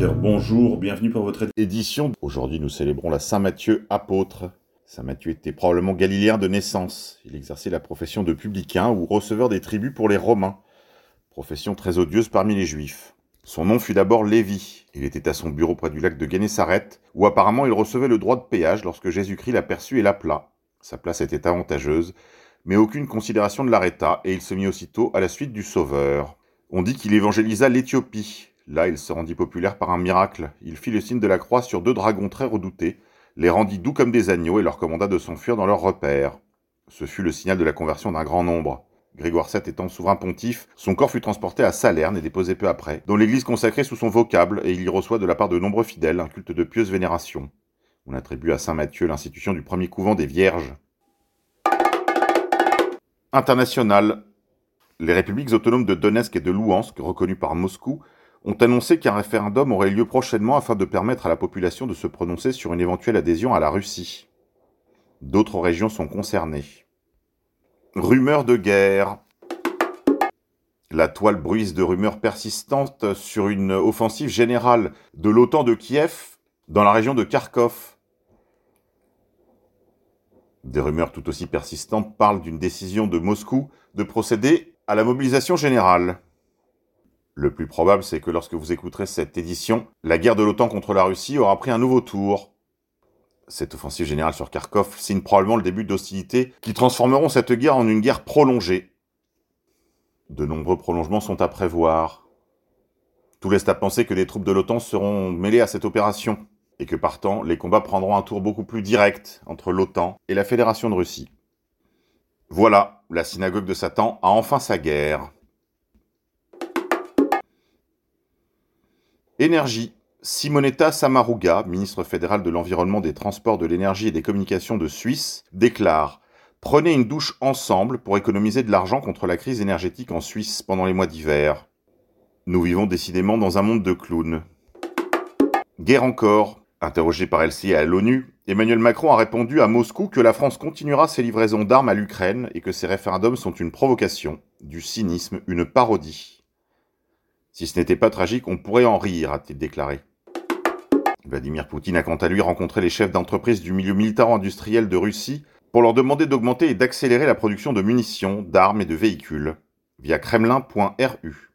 Bonjour, bienvenue pour votre édition. Aujourd'hui, nous célébrons la Saint Matthieu apôtre. Saint Matthieu était probablement galiléen de naissance. Il exerçait la profession de publicain ou receveur des tribus pour les Romains, profession très odieuse parmi les Juifs. Son nom fut d'abord Lévi. Il était à son bureau près du lac de Génésaret, où apparemment il recevait le droit de péage lorsque Jésus-Christ l'aperçut et l'appela. Sa place était avantageuse, mais aucune considération ne l'arrêta, et il se mit aussitôt à la suite du Sauveur. On dit qu'il évangélisa l'Éthiopie. Là, il se rendit populaire par un miracle. Il fit le signe de la croix sur deux dragons très redoutés, les rendit doux comme des agneaux et leur commanda de s'enfuir dans leur repère. Ce fut le signal de la conversion d'un grand nombre. Grégoire VII étant souverain pontife, son corps fut transporté à Salerne et déposé peu après, dont l'église consacrée sous son vocable, et il y reçoit de la part de nombreux fidèles un culte de pieuse vénération. On attribue à saint Matthieu l'institution du premier couvent des Vierges. International. Les républiques autonomes de Donetsk et de Louhansk, reconnues par Moscou, ont annoncé qu'un référendum aurait lieu prochainement afin de permettre à la population de se prononcer sur une éventuelle adhésion à la Russie. D'autres régions sont concernées. Rumeurs de guerre. La toile bruise de rumeurs persistantes sur une offensive générale de l'OTAN de Kiev dans la région de Kharkov. Des rumeurs tout aussi persistantes parlent d'une décision de Moscou de procéder à la mobilisation générale. Le plus probable, c'est que lorsque vous écouterez cette édition, la guerre de l'OTAN contre la Russie aura pris un nouveau tour. Cette offensive générale sur Kharkov signe probablement le début d'hostilités qui transformeront cette guerre en une guerre prolongée. De nombreux prolongements sont à prévoir. Tout laisse à penser que les troupes de l'OTAN seront mêlées à cette opération, et que partant, les combats prendront un tour beaucoup plus direct entre l'OTAN et la Fédération de Russie. Voilà, la synagogue de Satan a enfin sa guerre. Énergie. Simonetta Samaruga, ministre fédéral de l'Environnement, des Transports, de l'Énergie et des Communications de Suisse, déclare Prenez une douche ensemble pour économiser de l'argent contre la crise énergétique en Suisse pendant les mois d'hiver. Nous vivons décidément dans un monde de clowns. Guerre encore. Interrogé par LCI à l'ONU, Emmanuel Macron a répondu à Moscou que la France continuera ses livraisons d'armes à l'Ukraine et que ces référendums sont une provocation, du cynisme, une parodie. Si ce n'était pas tragique, on pourrait en rire, a-t-il déclaré. Vladimir Poutine a quant à lui rencontré les chefs d'entreprise du milieu militaro-industriel de Russie pour leur demander d'augmenter et d'accélérer la production de munitions, d'armes et de véhicules, via kremlin.ru.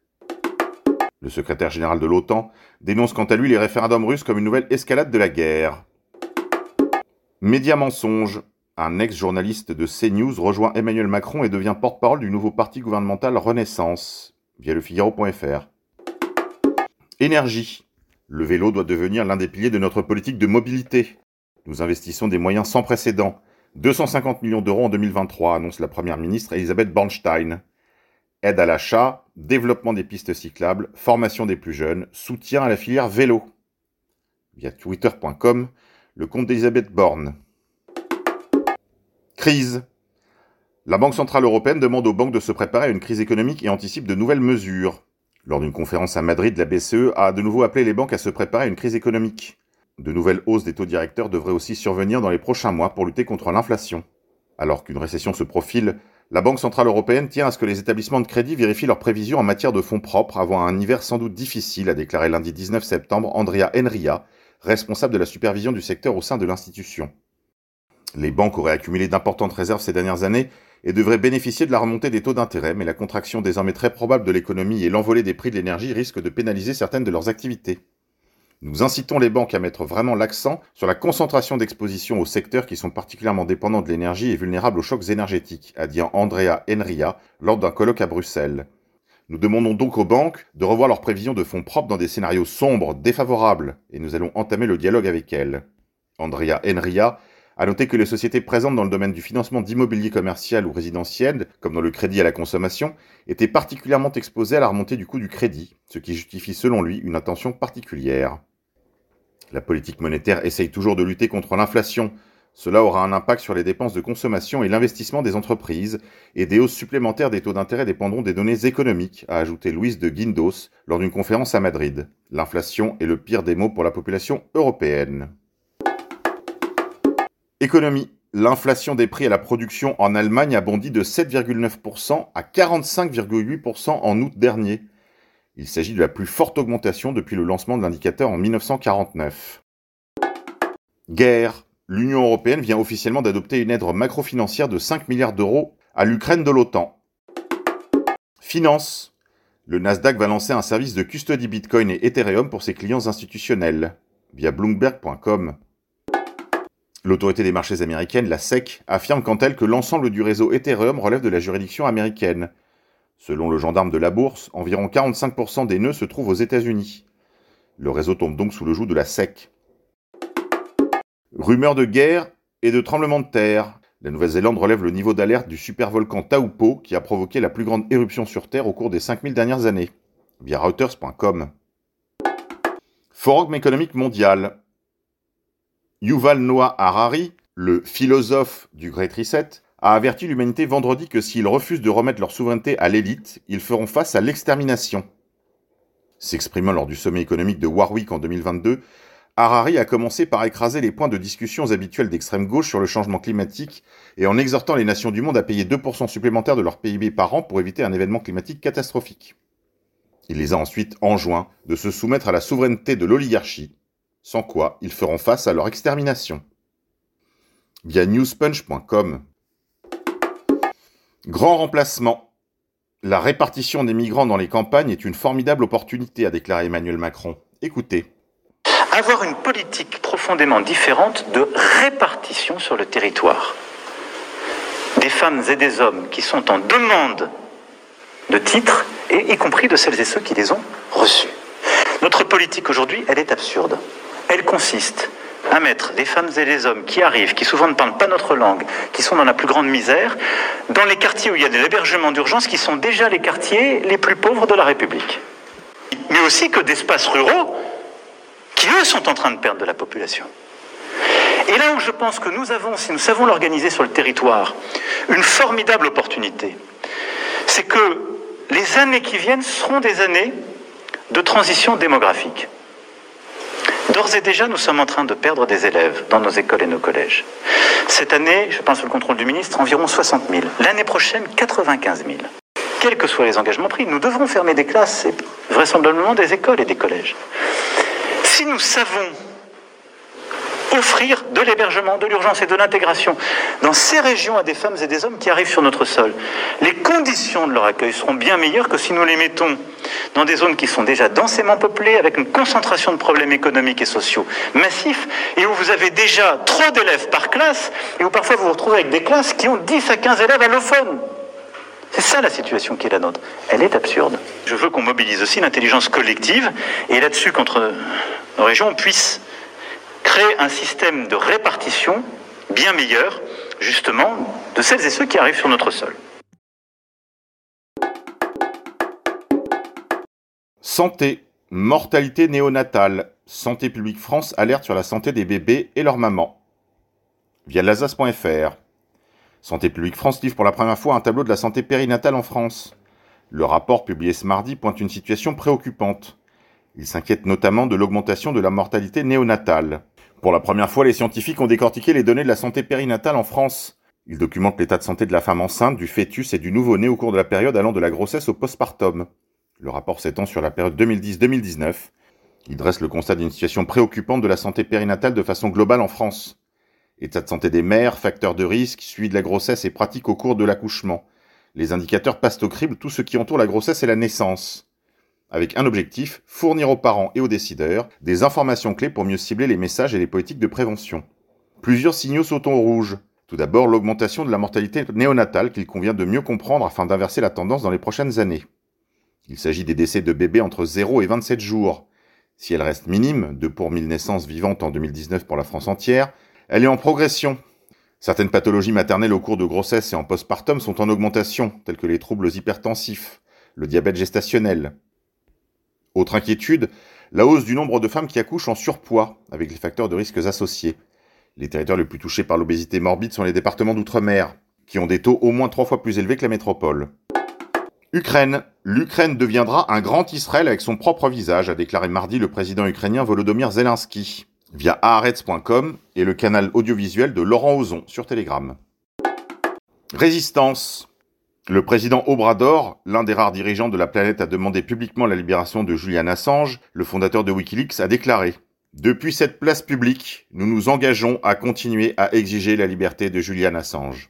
Le secrétaire général de l'OTAN dénonce quant à lui les référendums russes comme une nouvelle escalade de la guerre. Média mensonge. Un ex-journaliste de CNews rejoint Emmanuel Macron et devient porte-parole du nouveau parti gouvernemental Renaissance, via le Figaro.fr. Énergie. Le vélo doit devenir l'un des piliers de notre politique de mobilité. Nous investissons des moyens sans précédent. 250 millions d'euros en 2023, annonce la Première ministre Elisabeth Bornstein. Aide à l'achat, développement des pistes cyclables, formation des plus jeunes, soutien à la filière vélo. Via twitter.com, le compte d'Elisabeth Borne. Crise. La Banque Centrale Européenne demande aux banques de se préparer à une crise économique et anticipe de nouvelles mesures. Lors d'une conférence à Madrid, la BCE a de nouveau appelé les banques à se préparer à une crise économique. De nouvelles hausses des taux directeurs devraient aussi survenir dans les prochains mois pour lutter contre l'inflation. Alors qu'une récession se profile, la Banque Centrale Européenne tient à ce que les établissements de crédit vérifient leurs prévisions en matière de fonds propres avant un hiver sans doute difficile, a déclaré lundi 19 septembre Andrea Enria, responsable de la supervision du secteur au sein de l'institution. Les banques auraient accumulé d'importantes réserves ces dernières années et devrait bénéficier de la remontée des taux d'intérêt, mais la contraction désormais très probable de l'économie et l'envolée des prix de l'énergie risquent de pénaliser certaines de leurs activités. Nous incitons les banques à mettre vraiment l'accent sur la concentration d'exposition aux secteurs qui sont particulièrement dépendants de l'énergie et vulnérables aux chocs énergétiques, a dit Andrea Enria lors d'un colloque à Bruxelles. Nous demandons donc aux banques de revoir leurs prévisions de fonds propres dans des scénarios sombres, défavorables, et nous allons entamer le dialogue avec elles. Andrea Enria à noter que les sociétés présentes dans le domaine du financement d'immobilier commercial ou résidentiel, comme dans le crédit à la consommation, étaient particulièrement exposées à la remontée du coût du crédit, ce qui justifie selon lui une attention particulière. La politique monétaire essaye toujours de lutter contre l'inflation. Cela aura un impact sur les dépenses de consommation et l'investissement des entreprises, et des hausses supplémentaires des taux d'intérêt dépendront des données économiques, a ajouté Louise de Guindos lors d'une conférence à Madrid. L'inflation est le pire des maux pour la population européenne. Économie. L'inflation des prix à la production en Allemagne a bondi de 7,9% à 45,8% en août dernier. Il s'agit de la plus forte augmentation depuis le lancement de l'indicateur en 1949. Guerre. L'Union européenne vient officiellement d'adopter une aide macrofinancière de 5 milliards d'euros à l'Ukraine de l'OTAN. Finance. Le Nasdaq va lancer un service de custody Bitcoin et Ethereum pour ses clients institutionnels, via bloomberg.com. L'autorité des marchés américaine, la SEC, affirme quant elle que l'ensemble du réseau Ethereum relève de la juridiction américaine. Selon le gendarme de la bourse, environ 45% des nœuds se trouvent aux États-Unis. Le réseau tombe donc sous le joug de la SEC. Rumeurs de guerre et de tremblement de terre. La Nouvelle-Zélande relève le niveau d'alerte du supervolcan Taupo qui a provoqué la plus grande éruption sur Terre au cours des 5000 dernières années, via Reuters.com. Forum économique mondial. Yuval Noah Harari, le philosophe du Great Reset, a averti l'humanité vendredi que s'ils refusent de remettre leur souveraineté à l'élite, ils feront face à l'extermination. S'exprimant lors du sommet économique de Warwick en 2022, Harari a commencé par écraser les points de discussion habituels d'extrême gauche sur le changement climatique et en exhortant les nations du monde à payer 2% supplémentaires de leur PIB par an pour éviter un événement climatique catastrophique. Il les a ensuite enjoints de se soumettre à la souveraineté de l'oligarchie, sans quoi ils feront face à leur extermination. Via newspunch.com. Grand remplacement. La répartition des migrants dans les campagnes est une formidable opportunité, a déclaré Emmanuel Macron. Écoutez avoir une politique profondément différente de répartition sur le territoire. Des femmes et des hommes qui sont en demande de titres, et y compris de celles et ceux qui les ont reçus. Notre politique aujourd'hui, elle est absurde. Elle consiste à mettre des femmes et des hommes qui arrivent, qui souvent ne parlent pas notre langue, qui sont dans la plus grande misère, dans les quartiers où il y a des hébergements d'urgence qui sont déjà les quartiers les plus pauvres de la République. Mais aussi que d'espaces ruraux qui eux sont en train de perdre de la population. Et là où je pense que nous avons, si nous savons l'organiser sur le territoire, une formidable opportunité, c'est que les années qui viennent seront des années de transition démographique. D'ores et déjà, nous sommes en train de perdre des élèves dans nos écoles et nos collèges. Cette année, je pense sous le contrôle du ministre, environ 60 000. L'année prochaine, 95 000. Quels que soient les engagements pris, nous devrons fermer des classes et vraisemblablement des écoles et des collèges si nous savons offrir de l'hébergement, de l'urgence et de l'intégration dans ces régions à des femmes et des hommes qui arrivent sur notre sol, les conditions de leur accueil seront bien meilleures que si nous les mettons dans des zones qui sont déjà densément peuplées, avec une concentration de problèmes économiques et sociaux massifs, et où vous avez déjà trop d'élèves par classe, et où parfois vous vous retrouvez avec des classes qui ont 10 à 15 élèves allophones. C'est ça la situation qui est la nôtre. Elle est absurde. Je veux qu'on mobilise aussi l'intelligence collective, et là-dessus, contre nos régions puissent créer un système de répartition bien meilleur, justement, de celles et ceux qui arrivent sur notre sol. Santé, mortalité néonatale. Santé publique France alerte sur la santé des bébés et leurs mamans. Via lazas.fr. Santé publique France livre pour la première fois un tableau de la santé périnatale en France. Le rapport publié ce mardi pointe une situation préoccupante. Il s'inquiète notamment de l'augmentation de la mortalité néonatale. Pour la première fois, les scientifiques ont décortiqué les données de la santé périnatale en France. Ils documentent l'état de santé de la femme enceinte, du fœtus et du nouveau-né au cours de la période allant de la grossesse au postpartum. Le rapport s'étend sur la période 2010-2019. Il dresse le constat d'une situation préoccupante de la santé périnatale de façon globale en France. État de santé des mères, facteurs de risque, suivi de la grossesse et pratique au cours de l'accouchement. Les indicateurs passent au crible tout ce qui entoure la grossesse et la naissance avec un objectif, fournir aux parents et aux décideurs des informations clés pour mieux cibler les messages et les politiques de prévention. Plusieurs signaux sautent au rouge. Tout d'abord, l'augmentation de la mortalité néonatale qu'il convient de mieux comprendre afin d'inverser la tendance dans les prochaines années. Il s'agit des décès de bébés entre 0 et 27 jours. Si elle reste minime, 2 pour 1000 naissances vivantes en 2019 pour la France entière, elle est en progression. Certaines pathologies maternelles au cours de grossesse et en postpartum sont en augmentation, telles que les troubles hypertensifs, le diabète gestationnel, autre inquiétude, la hausse du nombre de femmes qui accouchent en surpoids, avec les facteurs de risques associés. Les territoires les plus touchés par l'obésité morbide sont les départements d'outre-mer, qui ont des taux au moins trois fois plus élevés que la métropole. Ukraine. L'Ukraine deviendra un grand Israël avec son propre visage, a déclaré mardi le président ukrainien Volodymyr Zelensky, via Haaretz.com et le canal audiovisuel de Laurent Ozon sur Telegram. Résistance. Le président Obrador, l'un des rares dirigeants de la planète à demander publiquement la libération de Julian Assange, le fondateur de Wikileaks, a déclaré Depuis cette place publique, nous nous engageons à continuer à exiger la liberté de Julian Assange.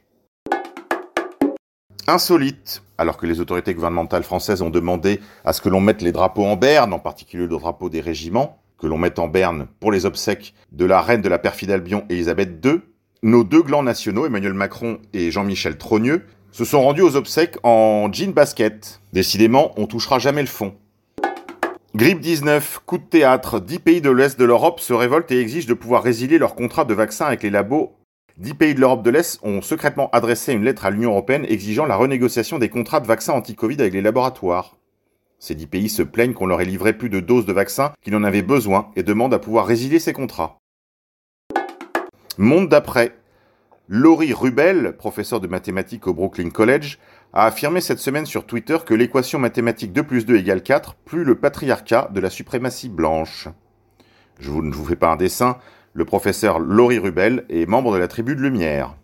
Insolite, alors que les autorités gouvernementales françaises ont demandé à ce que l'on mette les drapeaux en berne, en particulier le drapeau des régiments, que l'on mette en berne pour les obsèques de la reine de la perfide Albion Élisabeth II, nos deux glands nationaux, Emmanuel Macron et Jean-Michel Trogneux, se sont rendus aux obsèques en jean basket. Décidément, on touchera jamais le fond. Grippe 19, coup de théâtre, dix pays de l'Est de l'Europe se révoltent et exigent de pouvoir résilier leur contrat de vaccin avec les labos. Dix pays de l'Europe de l'Est ont secrètement adressé une lettre à l'Union européenne exigeant la renégociation des contrats de vaccins anti-Covid avec les laboratoires. Ces dix pays se plaignent qu'on leur ait livré plus de doses de vaccins qu'ils en avaient besoin et demandent à pouvoir résilier ces contrats. Monde d'après, Laurie Rubel, professeur de mathématiques au Brooklyn College, a affirmé cette semaine sur Twitter que l'équation mathématique 2 plus 2 égale 4 plus le patriarcat de la suprématie blanche. Je ne vous fais pas un dessin, le professeur Laurie Rubel est membre de la tribu de Lumière.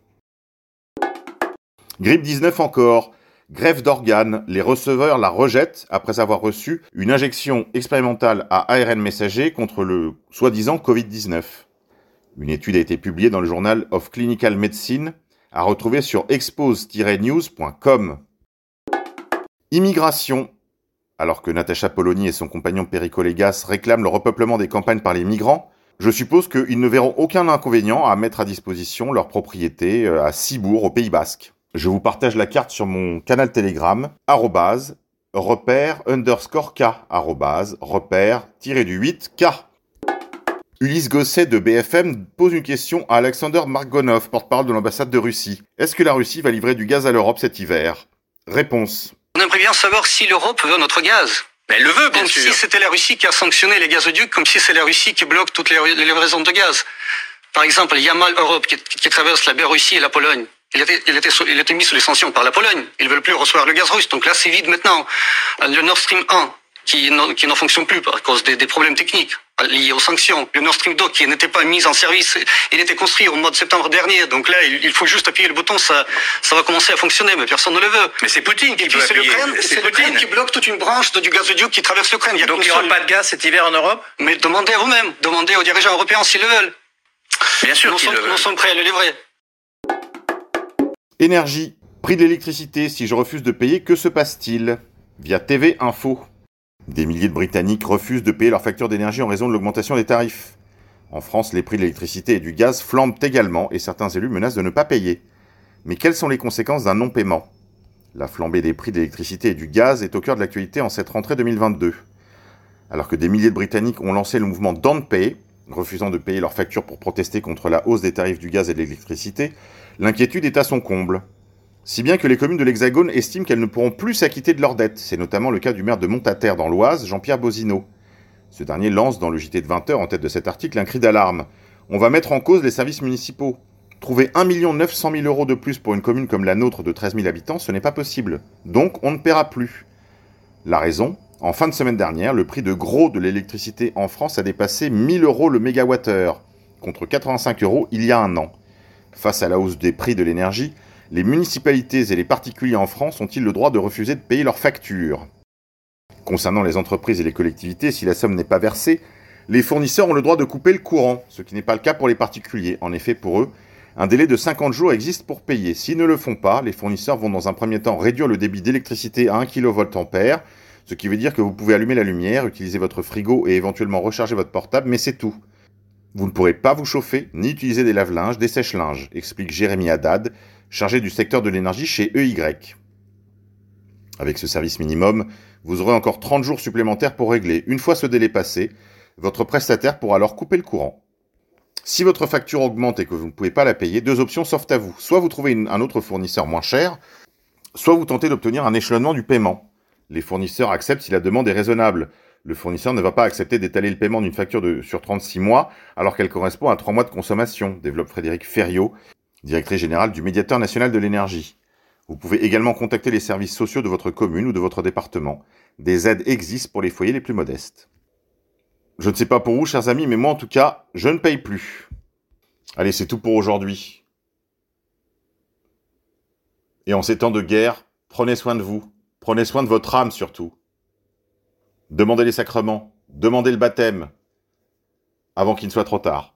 Grippe 19 encore. Grève d'organes, les receveurs la rejettent après avoir reçu une injection expérimentale à ARN messager contre le soi-disant Covid-19. Une étude a été publiée dans le journal of Clinical Medicine, à retrouver sur expose-news.com. Immigration. Alors que Natacha Polony et son compagnon Perico Légas réclament le repeuplement des campagnes par les migrants, je suppose qu'ils ne verront aucun inconvénient à mettre à disposition leur propriété euh, à Cibourg, au Pays Basque. Je vous partage la carte sur mon canal Telegram, arrobase, repère underscore K, arrobase, repère, tiré du 8 K. Ulysse Gosset de BFM pose une question à Alexander Margonov, porte-parole de l'ambassade de Russie. Est-ce que la Russie va livrer du gaz à l'Europe cet hiver? Réponse. On aimerait bien savoir si l'Europe veut notre gaz. Mais elle le veut, bien Comme sûr. si c'était la Russie qui a sanctionné les gazoducs, comme si c'est la Russie qui bloque toutes les, livraisons de gaz. Par exemple, Yamal Europe, qui, qui traverse la Biélorussie et la Pologne. Il était, il, était sous- il était mis sous les sanctions par la Pologne. Ils veulent plus recevoir le gaz russe. Donc là, c'est vide maintenant. Euh, Le Nord Stream 1, qui, n'en- qui n'en fonctionne plus à cause des, des problèmes techniques liés aux sanctions. Le Nord Stream 2, qui n'était pas mis en service. Il était construit au mois de septembre dernier. Donc là, il, faut juste appuyer le bouton, ça, ça va commencer à fonctionner, mais personne ne le veut. Mais c'est Poutine qui peut c'est appuyer. Poutine. qui bloque toute une branche de- du gazoduc qui traverse l'Ukraine. Donc il n'y aura seule- pas de gaz cet hiver en Europe? Mais demandez à vous-même, demandez aux dirigeants européens s'ils le veulent. Bien sûr Nous qu'ils sommes, le veulent. nous sommes prêts à le livrer. Énergie. Prix de l'électricité, si je refuse de payer, que se passe-t-il? Via TV Info. Des milliers de Britanniques refusent de payer leur facture d'énergie en raison de l'augmentation des tarifs. En France, les prix de l'électricité et du gaz flambent également et certains élus menacent de ne pas payer. Mais quelles sont les conséquences d'un non-paiement? La flambée des prix de l'électricité et du gaz est au cœur de l'actualité en cette rentrée 2022. Alors que des milliers de Britanniques ont lancé le mouvement Don't Pay, refusant de payer leurs factures pour protester contre la hausse des tarifs du gaz et de l'électricité, l'inquiétude est à son comble. Si bien que les communes de l'Hexagone estiment qu'elles ne pourront plus s'acquitter de leurs dettes. C'est notamment le cas du maire de Montataire dans l'Oise, Jean-Pierre Bozino. Ce dernier lance dans le JT de 20h en tête de cet article un cri d'alarme. On va mettre en cause les services municipaux. Trouver 1 900 000 euros de plus pour une commune comme la nôtre de 13 000 habitants, ce n'est pas possible. Donc on ne paiera plus. La raison En fin de semaine dernière, le prix de gros de l'électricité en France a dépassé 1000 euros le mégawattheure, contre 85 euros il y a un an. Face à la hausse des prix de l'énergie, les municipalités et les particuliers en France ont-ils le droit de refuser de payer leurs factures? Concernant les entreprises et les collectivités, si la somme n'est pas versée, les fournisseurs ont le droit de couper le courant, ce qui n'est pas le cas pour les particuliers. En effet, pour eux, un délai de 50 jours existe pour payer. S'ils ne le font pas, les fournisseurs vont dans un premier temps réduire le débit d'électricité à 1 kVA, ce qui veut dire que vous pouvez allumer la lumière, utiliser votre frigo et éventuellement recharger votre portable, mais c'est tout. Vous ne pourrez pas vous chauffer, ni utiliser des lave-linges, des sèche-linges, explique Jérémy Haddad, chargé du secteur de l'énergie chez EY. Avec ce service minimum, vous aurez encore 30 jours supplémentaires pour régler. Une fois ce délai passé, votre prestataire pourra alors couper le courant. Si votre facture augmente et que vous ne pouvez pas la payer, deux options s'offrent à vous. Soit vous trouvez un autre fournisseur moins cher, soit vous tentez d'obtenir un échelonnement du paiement. Les fournisseurs acceptent si la demande est raisonnable. Le fournisseur ne va pas accepter d'étaler le paiement d'une facture de, sur 36 mois alors qu'elle correspond à 3 mois de consommation, développe Frédéric Ferriot, directrice générale du Médiateur national de l'énergie. Vous pouvez également contacter les services sociaux de votre commune ou de votre département. Des aides existent pour les foyers les plus modestes. Je ne sais pas pour vous, chers amis, mais moi en tout cas, je ne paye plus. Allez, c'est tout pour aujourd'hui. Et en ces temps de guerre, Prenez soin de vous. Prenez soin de votre âme surtout. Demandez les sacrements. Demandez le baptême. Avant qu'il ne soit trop tard.